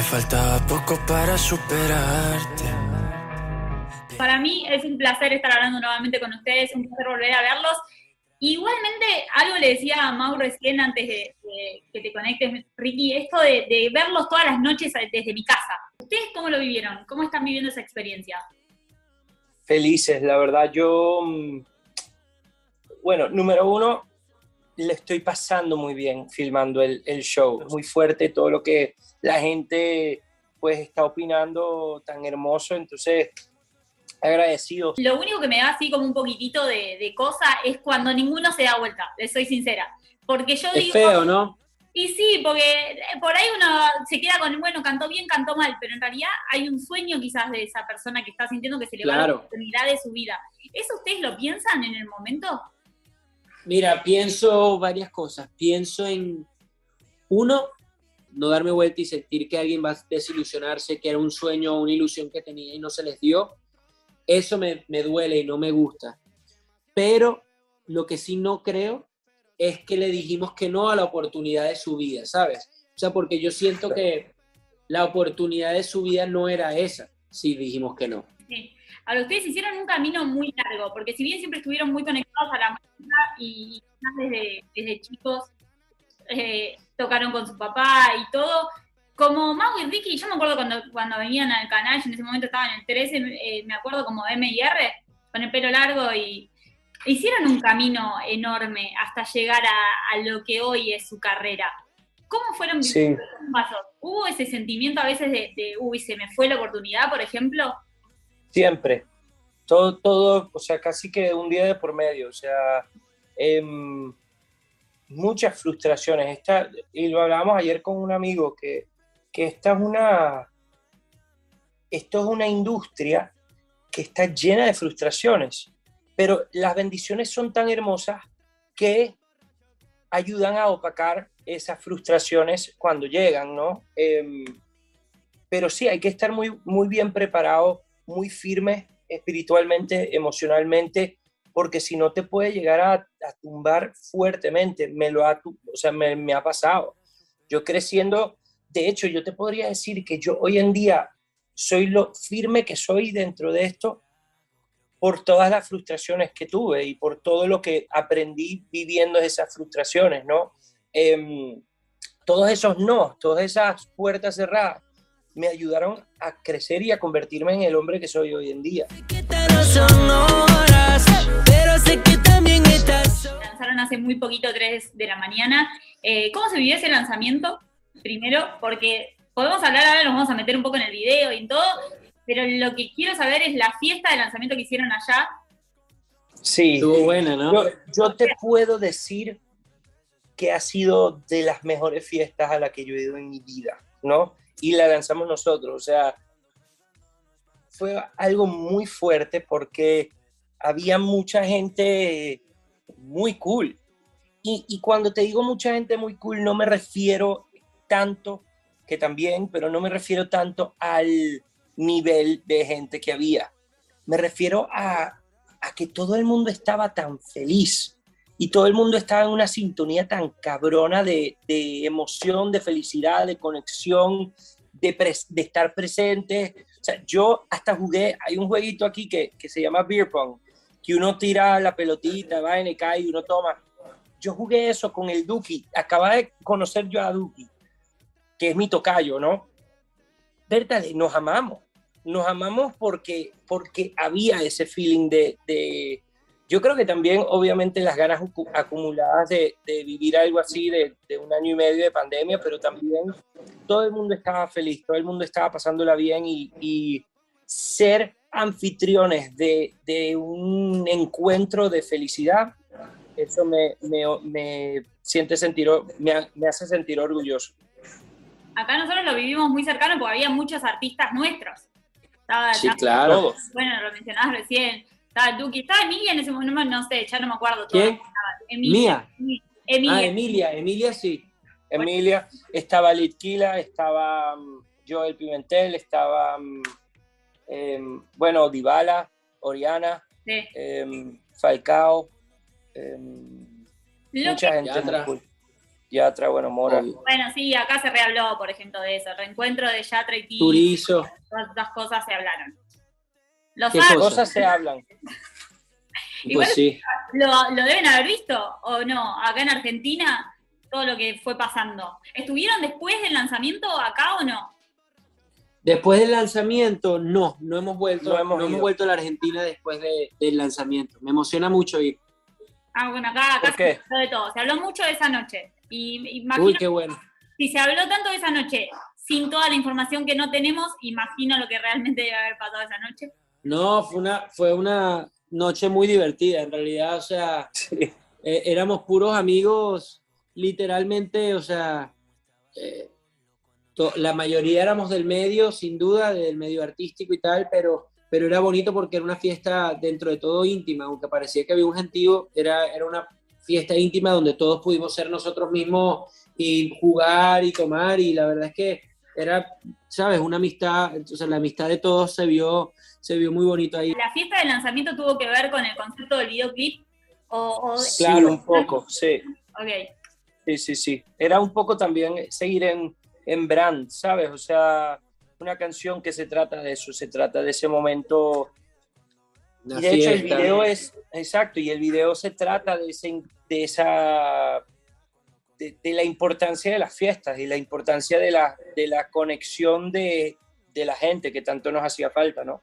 Me faltaba poco para superarte. Para mí es un placer estar hablando nuevamente con ustedes, un placer volver a verlos. Igualmente, algo le decía a Mau recién antes de, que te conectes, Ricky, esto de, de, verlos todas las noches desde mi casa. ¿Ustedes cómo lo vivieron? ¿Cómo están viviendo esa experiencia? Felices, la verdad. Yo, mm, bueno, número uno, le estoy pasando muy bien filmando el, el show. Es muy fuerte todo lo que la gente pues está opinando tan hermoso, entonces agradecido. Lo único que me da así como un poquitito de, de cosa es cuando ninguno se da vuelta, les soy sincera. Porque yo es digo... feo, ¿no? Y sí, porque por ahí uno se queda con, bueno, cantó bien, cantó mal, pero en realidad hay un sueño quizás de esa persona que está sintiendo que se le va la oportunidad de su vida. ¿Eso ustedes lo piensan en el momento? Mira, pienso varias cosas. Pienso en, uno, no darme vuelta y sentir que alguien va a desilusionarse, que era un sueño o una ilusión que tenía y no se les dio. Eso me, me duele y no me gusta. Pero lo que sí no creo es que le dijimos que no a la oportunidad de su vida, ¿sabes? O sea, porque yo siento que la oportunidad de su vida no era esa, si dijimos que no. Sí. Ahora, ustedes hicieron un camino muy largo, porque si bien siempre estuvieron muy conectados a la música y desde, desde chicos eh, tocaron con su papá y todo, como Mau y Ricky, yo me acuerdo cuando, cuando venían al canal, yo en ese momento estaba en el 13, eh, me acuerdo como M y R, con el pelo largo y hicieron un camino enorme hasta llegar a, a lo que hoy es su carrera. ¿Cómo fueron Sí. pasos? ¿Hubo ese sentimiento a veces de, de, uy, se me fue la oportunidad, por ejemplo? Siempre. Todo, todo, o sea, casi que un día de por medio. O sea, em, muchas frustraciones. Esta, y lo hablábamos ayer con un amigo, que, que esta es una. Esto es una industria que está llena de frustraciones. Pero las bendiciones son tan hermosas que ayudan a opacar esas frustraciones cuando llegan, ¿no? Em, pero sí, hay que estar muy, muy bien preparado, muy firme espiritualmente, emocionalmente, porque si no te puede llegar a, a tumbar fuertemente. Me lo ha, o sea, me, me ha pasado. Yo creciendo, de hecho, yo te podría decir que yo hoy en día soy lo firme que soy dentro de esto por todas las frustraciones que tuve y por todo lo que aprendí viviendo esas frustraciones, ¿no? Eh, todos esos no, todas esas puertas cerradas me ayudaron a crecer y a convertirme en el hombre que soy hoy en día. Lanzaron hace muy poquito, 3 de la mañana. Eh, ¿Cómo se vivió ese lanzamiento? Primero, porque podemos hablar ahora, nos vamos a meter un poco en el video y en todo, pero lo que quiero saber es la fiesta de lanzamiento que hicieron allá. Sí, Estuvo buena, ¿no? yo, yo te puedo decir que ha sido de las mejores fiestas a las que yo he ido en mi vida, ¿no? Y la lanzamos nosotros, o sea, fue algo muy fuerte porque había mucha gente muy cool. Y, y cuando te digo mucha gente muy cool, no me refiero tanto, que también, pero no me refiero tanto al nivel de gente que había. Me refiero a, a que todo el mundo estaba tan feliz y todo el mundo estaba en una sintonía tan cabrona de, de emoción, de felicidad, de conexión, de, pres- de estar presente. O sea, yo hasta jugué, hay un jueguito aquí que, que se llama Beer Pong, que uno tira la pelotita, va y cae y uno toma. Yo jugué eso con el Duki. Acaba de conocer yo a Duki, que es mi tocayo, ¿no? Verdad, nos amamos. Nos amamos porque, porque había ese feeling de, de, yo creo que también, obviamente, las ganas acu- acumuladas de, de vivir algo así, de, de, un año y medio de pandemia, pero también todo el mundo estaba feliz, todo el mundo estaba pasándola bien y, y ser anfitriones de, de, un encuentro de felicidad, eso me, me, me siente sentir, me, me hace sentir orgulloso. Acá nosotros lo vivimos muy cercano porque había muchos artistas nuestros. Estaba, Sí, estaba- claro. Bueno, lo mencionabas recién. Estaba Duki, estaba Emilia en ese momento, no sé, ya no me acuerdo. ¿Quién? Emilia. Mía. Emilia. Ah, Emilia. Emilia sí. Emilia, estaba Litquila, estaba um, Joel Pimentel, estaba, em, bueno, Dybala, Oriana, Sí. em, Falcao, em, mucha que, gente muy. Yatra, bueno, Mora. Obvio. Bueno, sí, acá se rehabló, por ejemplo, de eso. El reencuentro de Yatra y Tini, Turizo. todas estas cosas se hablaron. Los ¿Qué? Cosas se hablan. Igual- Pues sí. lo, lo deben haber visto, ¿o no? Acá en Argentina, todo lo que fue pasando. ¿Estuvieron después del lanzamiento acá o no? Después del lanzamiento, no, no hemos vuelto, No no hemos hemos, ido. vuelto a la Argentina después de- del lanzamiento. Me emociona mucho ir. Ah, bueno, acá, acá ¿Por qué? se habló de todo. Se habló mucho de esa noche. Y imagino, Uy, qué bueno. si se habló tanto de esa noche, sin toda la información que no tenemos, imagino lo que realmente debe haber pasado esa noche. No, fue una, fue una noche muy divertida, en realidad, o sea, Sí. eh, éramos puros amigos, literalmente, o sea, eh, la mayoría éramos del medio, sin duda, del medio artístico y tal, pero, pero era bonito porque era una fiesta dentro de todo íntima, aunque parecía que había un gentío, era, era una fiesta íntima donde todos pudimos ser nosotros mismos y jugar y tomar, y la verdad es que era, ¿sabes? Una amistad, o sea, la amistad de todos se vio, se vio muy bonito ahí. ¿La fiesta del lanzamiento tuvo que ver con el concepto del videoclip? O, o- Claro. un poco, sí. ok. Sí, sí, sí. Era un poco también seguir en, en brand, ¿sabes? O sea, una canción que se trata de eso, se trata de ese momento. Una y de hecho el fiesta. video es, exacto, y el video se trata de, ese, de esa, de, de la importancia de las fiestas y la importancia de la, de la conexión de, de la gente que tanto nos hacía falta, ¿no?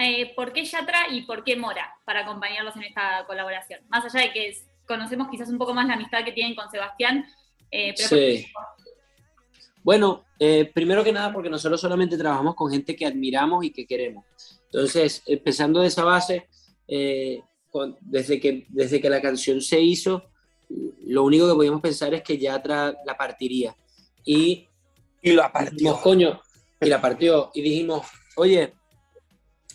Eh, ¿Por qué Yatra y por qué Mora para acompañarlos en esta colaboración? Más allá de que es- conocemos quizás un poco más la amistad que tienen con Sebastián, eh, pero Sí. Bueno, eh, primero que nada porque nosotros solamente trabajamos con gente que admiramos y que queremos. Entonces, empezando de esa base, eh, con- desde, que, desde que la canción se hizo, lo único que podíamos pensar es que Yatra la partiría. Y Y lo dijimos, apartió. coño, y la partió. Y dijimos, oye,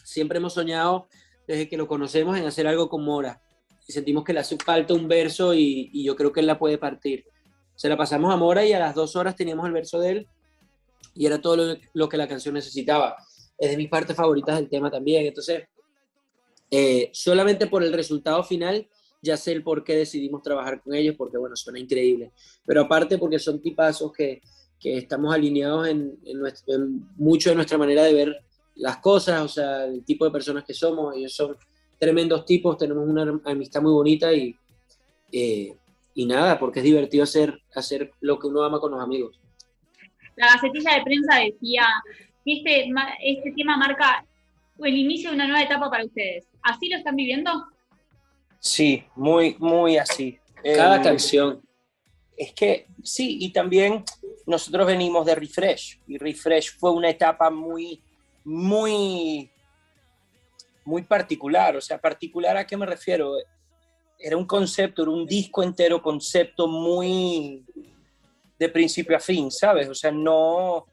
siempre hemos soñado desde que lo conocemos en hacer algo con Mora. Y sentimos que le hace falta un verso y, y yo creo que él la puede partir. Se la pasamos a Mora y a las dos horas teníamos el verso de él y era todo lo, que la canción necesitaba. Es de mis partes favoritas del tema también. Entonces, eh, solamente por el resultado final ya sé el por qué decidimos trabajar con ellos, porque bueno, suena increíble. Pero aparte porque son tipazos que, que estamos alineados en mucho de nuestra manera de ver las cosas, o sea, el tipo de personas que somos. Ellos son tremendos tipos, tenemos una amistad muy bonita y, eh, y nada, porque es divertido hacer, hacer lo que uno ama con los amigos. la gacetilla de prensa decía que este, este tema marca el inicio de una nueva etapa para ustedes. ¿Así lo están viviendo? Sí, muy, muy así. Cada Em, canción. Es que sí, y también nosotros venimos de Refresh, y Refresh fue una etapa muy, muy, muy particular. O sea, particular a qué me refiero? Era un concepto, era un disco entero, concepto muy de principio a fin, ¿sabes? O sea, no,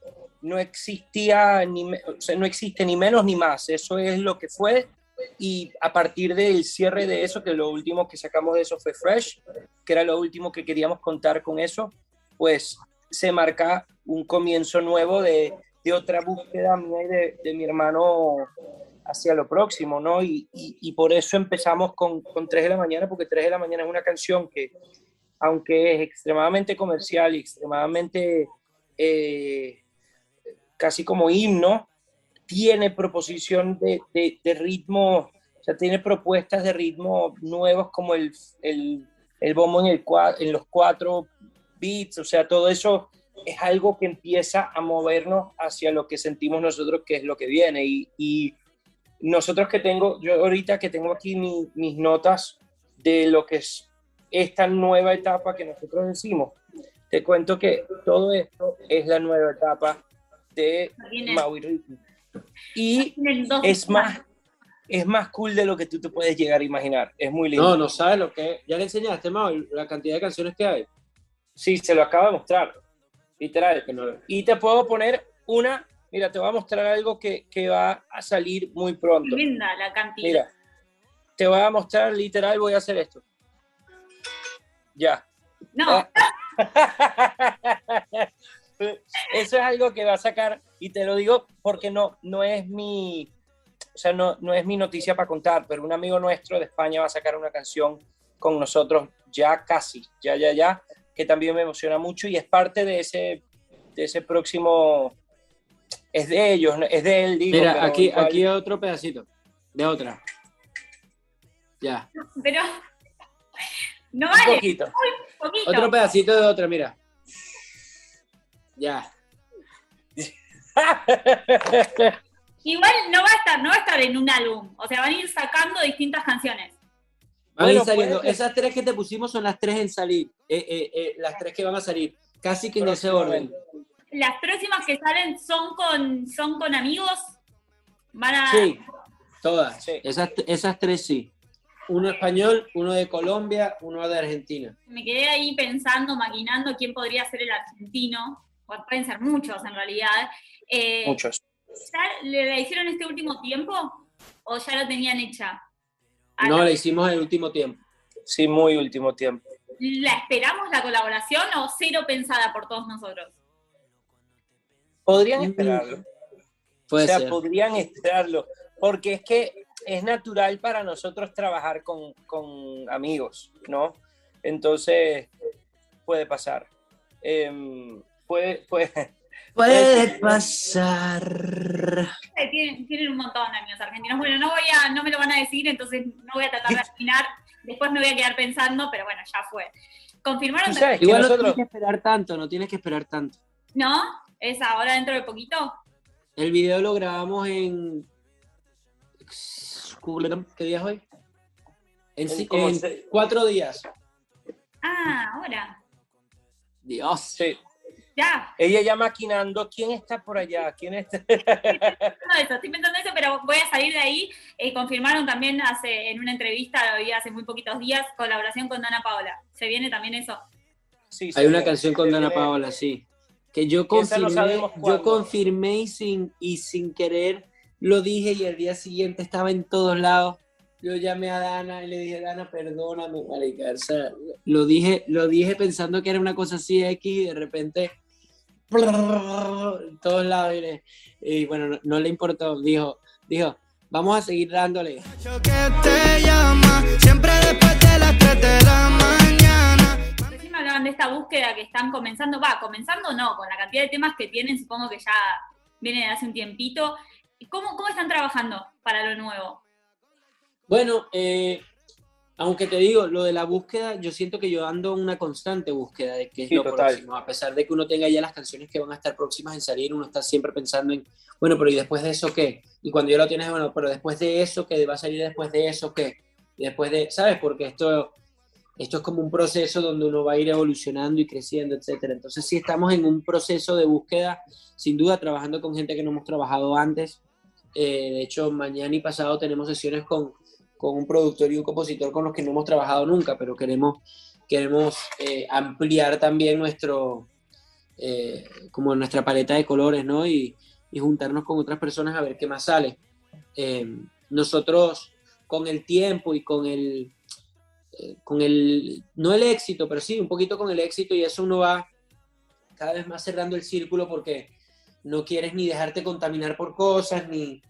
no existía, ni, o sea, no existe ni menos ni más. Eso es lo que fue. Y a partir del cierre de eso, que lo último que sacamos de eso fue Fresh, que era lo último que queríamos contar con eso, pues se marca un comienzo nuevo de, de otra búsqueda mía y de, de mi hermano hacia lo próximo, ¿no? Y, por eso empezamos con, con 3 de la mañana, porque 3 de la mañana es una canción que, aunque es extremadamente comercial y extremadamente eh, casi como himno, tiene proposición de, ritmo, o sea, tiene propuestas de ritmo nuevos como el, el, el bombo en, el, en los cuatro beats, o sea, todo eso es algo que empieza a movernos hacia lo que sentimos nosotros que es lo que viene. Y nosotros que tengo, yo ahorita que tengo aquí mi- mis notas de lo que es esta nueva etapa que nosotros decimos, te cuento que todo esto es la nueva etapa de Maui Ricky. Y es más, es más cool de lo que tú te puedes llegar a imaginar. Es muy lindo. No, no sabes lo que es. Ya le enseñaste, Mao, la cantidad de canciones que hay. Sí, se lo acabo de mostrar. Literal. No- Y te puedo poner una, mira, te voy a mostrar algo que, que va a salir muy pronto. Tremenda la cantidad. Mira, te voy a mostrar literal, voy a hacer esto. Ya. No, Eso es algo que va a sacar, y te lo digo porque no, no es mi, o sea, no, no es mi noticia para contar, pero un amigo nuestro de España va a sacar una canción con nosotros ya casi, ya, ya, ya, que también me emociona mucho y es parte de ese, de ese próximo, es de ellos, es de él, digo. Mira, aquí, aquí otro pedacito, de otra. Ya. Pero no vale. Un poquito. Poquito. Otro pedacito de otra, mira. Ya. Igual no va a estar, no va a estar en un álbum. O sea, van a ir sacando distintas canciones. Van a ir saliendo. Esas tres que te pusimos son las tres en salir. Eh, eh, eh, las tres que van a salir. Casi que en ese orden. Las próximas que salen son con, son con amigos. Van a. Sí, todas. Sí. Esas, esas tres sí. Uno español, uno de Colombia, uno de Argentina. Me quedé ahí pensando, maquinando quién podría ser el argentino. O pueden ser muchos en realidad. Eh, Muchos. ¿Ya le la hicieron este último tiempo? ¿O ya la tenían hecha? Ah, No, no. la hicimos el último tiempo. Sí, muy último tiempo. ¿La esperamos la colaboración o cero pensada por todos nosotros? Podrían esperarlo. Puede o sea, ser. podrían esperarlo. Porque es que es natural para nosotros trabajar con, con amigos, ¿no? Entonces, puede pasar. Em, puede, puede, Puede pasar. Tienen, tienen un montón de amigos argentinos. Bueno, no voy a, no me lo van a decir, entonces no voy a tratar de adivinar. Después me voy a quedar pensando, pero bueno, ya fue. ¿Confirmaron? Tú sabes que Igual no nosotros, tienes que esperar tanto, no tienes que esperar tanto. ¿No? ¿Es ahora dentro de poquito? El video lo grabamos en. ¿Qué día es hoy? En, En ci- como en se- cuatro días. Ah, ahora. Dios. sí, Ya. ella ya maquinando, ¿quién está por allá? ¿Quién está? pensando eso, estoy pensando eso, pero voy a salir de ahí. Eh, confirmaron también hace, en una entrevista, lo vi hace muy poquitos días, colaboración con Dana Paola. ¿Se viene también eso? Sí, Hay una sí, canción con sí, Dana sí. Paola, sí. Que yo no confirmé, yo confirmé y sin, y sin querer lo dije y el día siguiente estaba en todos lados. Yo llamé a Dana y le dije, Dana, perdóname, marica. O sea, lo dije, lo dije pensando que era una cosa así X y de repente en todos lados y, le- y bueno, no, no le importó. Dijo, dijo, vamos a seguir dándole. que te llama siempre después de las 3 de la mañana. Hablaban de esta búsqueda que están comenzando, va, comenzando no, con la cantidad de temas que tienen, supongo que ya viene de hace un tiempito. ¿Y ¿Cómo, cómo están trabajando para lo nuevo? Bueno, eh, aunque te digo, lo de la búsqueda, yo siento que yo ando en una constante búsqueda de qué es Sí, lo total. próximo. A pesar de que uno tenga ya las canciones que van a estar próximas en salir, uno está siempre pensando en, bueno, pero ¿y después de eso qué? Y cuando ya lo tienes, bueno, pero después de eso, ¿qué va a salir después de eso qué? Y después de, ¿sabes? Porque esto, esto es como un proceso donde uno va a ir evolucionando y creciendo, etcétera. Entonces sí estamos en un proceso de búsqueda, sin duda, trabajando con gente que no hemos trabajado antes. Eh, de hecho, mañana y pasado tenemos sesiones con, con un productor y un compositor con los que no hemos trabajado nunca, pero queremos, queremos eh, ampliar también nuestro, eh, como nuestra paleta de colores, ¿no? Y, y juntarnos con otras personas a ver qué más sale. Eh, nosotros, con el tiempo y con el, eh, con el, no el éxito, pero sí, un poquito con el éxito y eso uno va cada vez más cerrando el círculo porque no quieres ni dejarte contaminar por cosas, ni,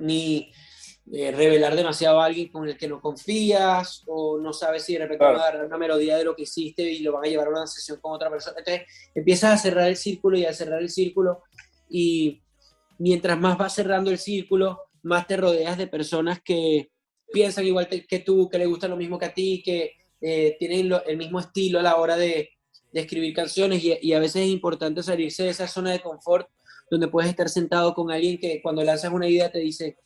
ni eh, revelar demasiado a alguien con el que no confías, o no sabes si de repente Claro. van a agarrar una melodía de lo que hiciste y lo van a llevar a una sesión con otra persona. Entonces empiezas a cerrar el círculo y a cerrar el círculo, y mientras más vas cerrando el círculo, más te rodeas de personas que piensan igual que tú, que le gusta lo mismo que a ti, que eh, tienen lo- el mismo estilo a la hora de, de escribir canciones y, y a veces es importante salirse de esa zona de confort donde puedes estar sentado con alguien que cuando lanzas una idea te dice,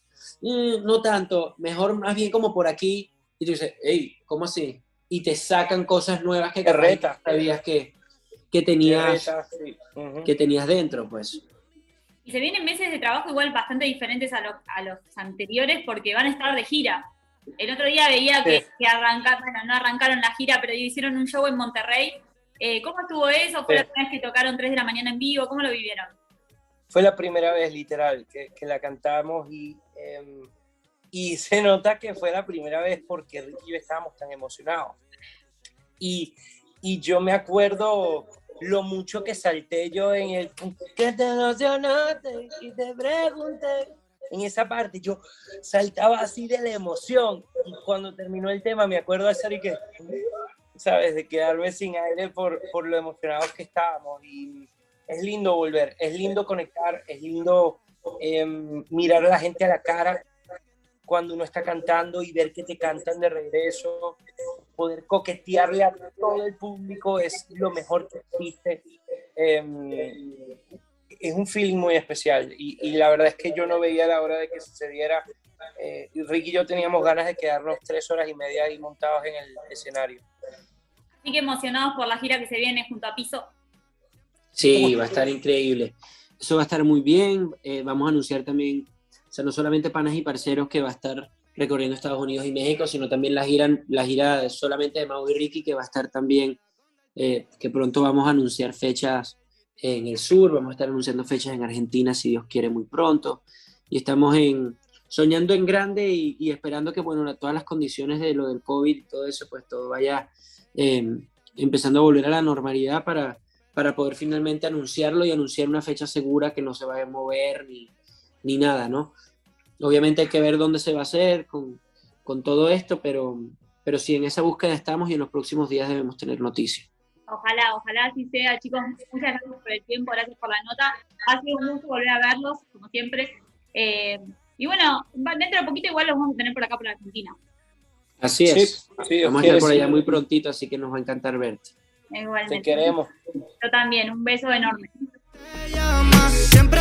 "Mm, no tanto, mejor más bien como por aquí, y tú dices, hey, ¿cómo así? Y te sacan cosas nuevas que reta. sabías que, que, tenías, Sí, que tenías dentro, pues. Y se vienen meses de trabajo igual bastante diferentes a, lo- a los anteriores porque van a estar de gira. El otro día veía que, Sí. que arrancaron, bueno, no arrancaron la gira, pero hicieron un show en Monterrey. Eh, ¿Cómo estuvo eso? ¿Fue Sí. la primera vez que tocaron 3 de la mañana en vivo? ¿Cómo lo vivieron? Fue la primera vez, literal, que, que la cantamos y, em, y se nota que fue la primera vez porque Ricky y yo estábamos tan emocionados. Y, y yo me acuerdo lo mucho que salté yo en el que te emocionaste y te pregunté. En esa parte yo saltaba así de la emoción y cuando terminó el tema me acuerdo de hacer y que ¿sabes? De quedarme sin aire por, por lo emocionados que estábamos. Y es lindo volver, es lindo conectar, es lindo em, mirar a la gente a la cara cuando uno está cantando y ver que te cantan de regreso, poder coquetearle a todo el público es lo mejor que existe. Em, es un feeling muy especial y, y, la verdad es que yo no veía la hora de que sucediera. Eh, Ricky y yo teníamos ganas de quedarnos tres horas y media ahí montados en el escenario. Así que emocionados por la gira que se viene junto a Piso. Sí, va a estar increíble. Eso va a estar muy bien. Eh, vamos a anunciar también, o sea, no solamente panas y parceros que va a estar recorriendo Estados Unidos y México, sino también la gira, la gira solamente de Mau y Ricky, que va a estar también, eh, que pronto vamos a anunciar fechas en el sur, vamos a estar anunciando fechas en Argentina, si Dios quiere, muy pronto. Y estamos en, soñando en grande y, y esperando que, bueno, todas las condiciones de lo del COVID y todo eso, pues todo vaya eh, empezando a volver a la normalidad para, para poder finalmente anunciarlo y anunciar una fecha segura que no se vaya a mover ni, ni nada, ¿no? Obviamente hay que ver dónde se va a hacer con, con todo esto, pero, pero sí, en esa búsqueda estamos y en los próximos días debemos tener noticias. Ojalá, ojalá así sea, chicos. Muchas gracias por el tiempo, gracias por la nota. Ha sido un gusto volver a verlos, como siempre. Eh, y bueno, dentro de poquito igual los vamos a tener por acá por Argentina. Así es. Sí, sí, vamos a estar por allá muy prontito, así que nos va a encantar verte. Igualmente. Te queremos. Yo también, un beso enorme. Siempre